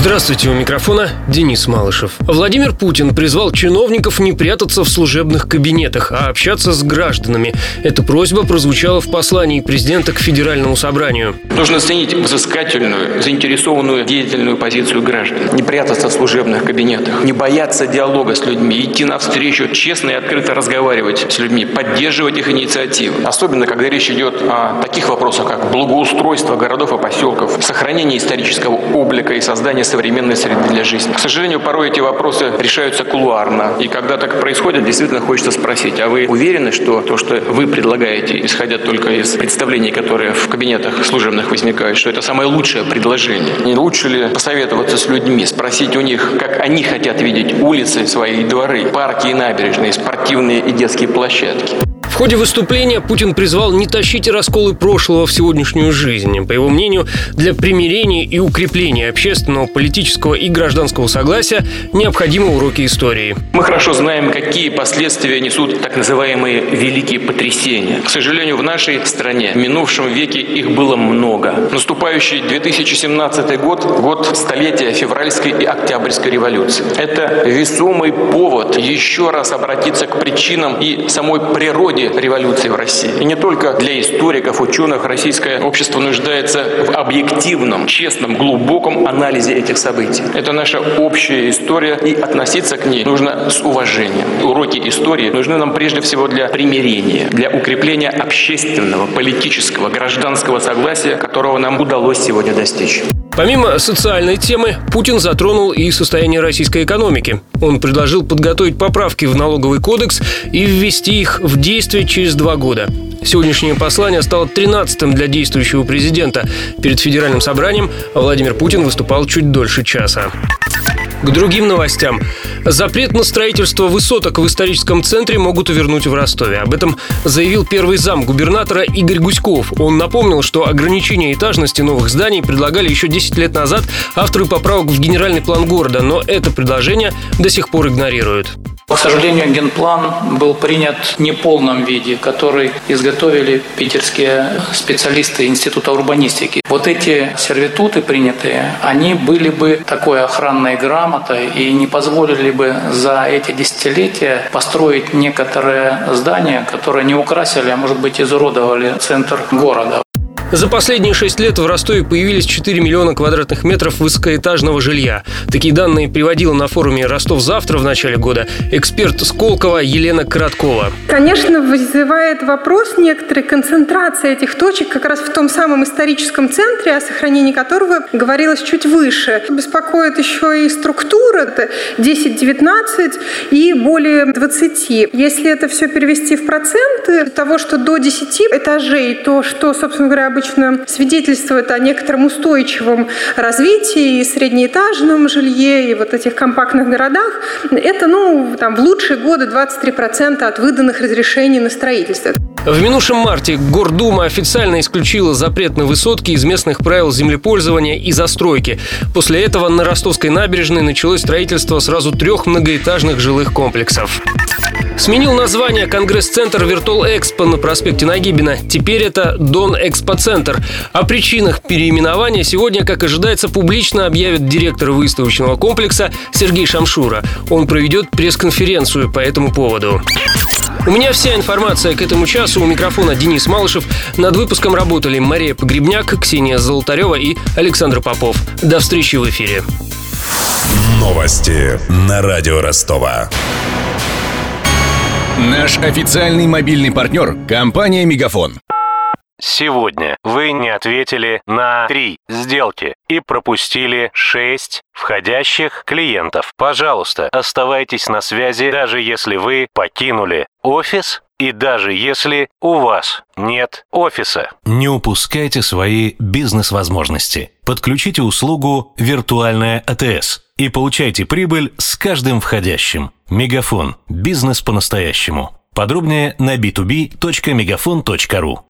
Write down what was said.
Здравствуйте, у микрофона Денис Малышев. Владимир Путин призвал чиновников не прятаться в служебных кабинетах, а общаться с гражданами. Эта просьба прозвучала в послании президента к Федеральному собранию. Нужно оценить взыскательную, заинтересованную, деятельную позицию граждан. Не прятаться в служебных кабинетах, не бояться диалога с людьми, идти навстречу, честно и открыто разговаривать с людьми, поддерживать их инициативы. Особенно, когда речь идет о таких вопросах, как благоустройство городов и поселков, сохранение исторического облика и создание современной среды для жизни. К сожалению, порой эти вопросы решаются кулуарно. И когда так происходит, действительно хочется спросить, а вы уверены, что то, что вы предлагаете, исходя только из представлений, которые в кабинетах служебных возникают, что это самое лучшее предложение? Не лучше ли посоветоваться с людьми, спросить у них, как они хотят видеть улицы, свои дворы, парки и набережные, спортивные и детские площадки? Ходе выступления Путин призвал не тащить расколы прошлого в сегодняшнюю жизнь. По его мнению, для примирения и укрепления общественного, политического и гражданского согласия необходимы уроки истории. Мы хорошо знаем, какие последствия несут так называемые великие потрясения. К сожалению, в нашей стране в минувшем веке их было много. Наступающий 2017 год – год столетия февральской и октябрьской революции. Это весомый повод еще раз обратиться к причинам и самой природе революции в России. И не только для историков, ученых российское общество нуждается в объективном, честном, глубоком анализе этих событий. Это наша общая история, и относиться к ней нужно с уважением. Уроки истории нужны нам прежде всего для примирения, для укрепления общественного, политического, гражданского согласия, которого нам удалось сегодня достичь. Помимо социальной темы, Путин затронул и состояние российской экономики. Он предложил подготовить поправки в налоговый кодекс и ввести их в действие через два года. Сегодняшнее послание стало 13-м для действующего президента. Перед федеральным собранием Владимир Путин выступал чуть дольше часа. К другим новостям. Запрет на строительство высоток в историческом центре могут увернуть в Ростове. Об этом заявил первый зам губернатора Игорь Гуськов. Он напомнил, что ограничение этажности новых зданий предлагали еще 10 лет назад авторы поправок в генеральный план города, но это предложение до сих пор игнорируют. К сожалению, генплан был принят в неполном виде, который изготовили питерские специалисты Института урбанистики. Вот эти сервитуты принятые, они были бы такой охранной грамотой и не позволили бы за эти десятилетия построить некоторые здания, которые не украсили, а может быть изуродовали центр города. За последние шесть лет в Ростове появились 4 миллиона квадратных метров высокоэтажного жилья. Такие данные приводила на форуме «Ростов завтра» в начале года эксперт Сколково Елена Короткова. Конечно, вызывает вопрос некоторой концентрации этих точек как раз в том самом историческом центре, о сохранении которого говорилось чуть выше. Беспокоит еще и структура, это 10-19 и более 20. Если это все перевести в проценты, того, что до 10 этажей, то, что, собственно говоря, обычно свидетельствует о некотором устойчивом развитии и среднеэтажном жилье, и вот этих компактных городах. Это, ну, там, в лучшие годы 23% от выданных разрешений на строительство. В минувшем марте Гордума официально исключила запрет на высотки из местных правил землепользования и застройки. После этого на Ростовской набережной началось строительство сразу трех многоэтажных жилых комплексов. Сменил название Конгресс-центр Виртуал Экспо на проспекте Нагибина. Теперь это Дон Экспоцентр. О причинах переименования сегодня, как ожидается, публично объявит директор выставочного комплекса Сергей Шамшура. Он проведет пресс-конференцию по этому поводу. У меня вся информация к этому часу. У микрофона Денис Малышев. Над выпуском работали Мария Погребняк, Ксения Золотарева и Александр Попов. До встречи в эфире. Новости на радио Ростова. Наш официальный мобильный партнер – компания «Мегафон». Сегодня вы не ответили на три сделки и пропустили шесть входящих клиентов. Пожалуйста, оставайтесь на связи, даже если вы покинули офис и даже если у вас нет офиса. Не упускайте свои бизнес-возможности. Подключите услугу «Виртуальная АТС» и получайте прибыль с каждым входящим. Мегафон. Бизнес по-настоящему. Подробнее на b2b.мегафон.ру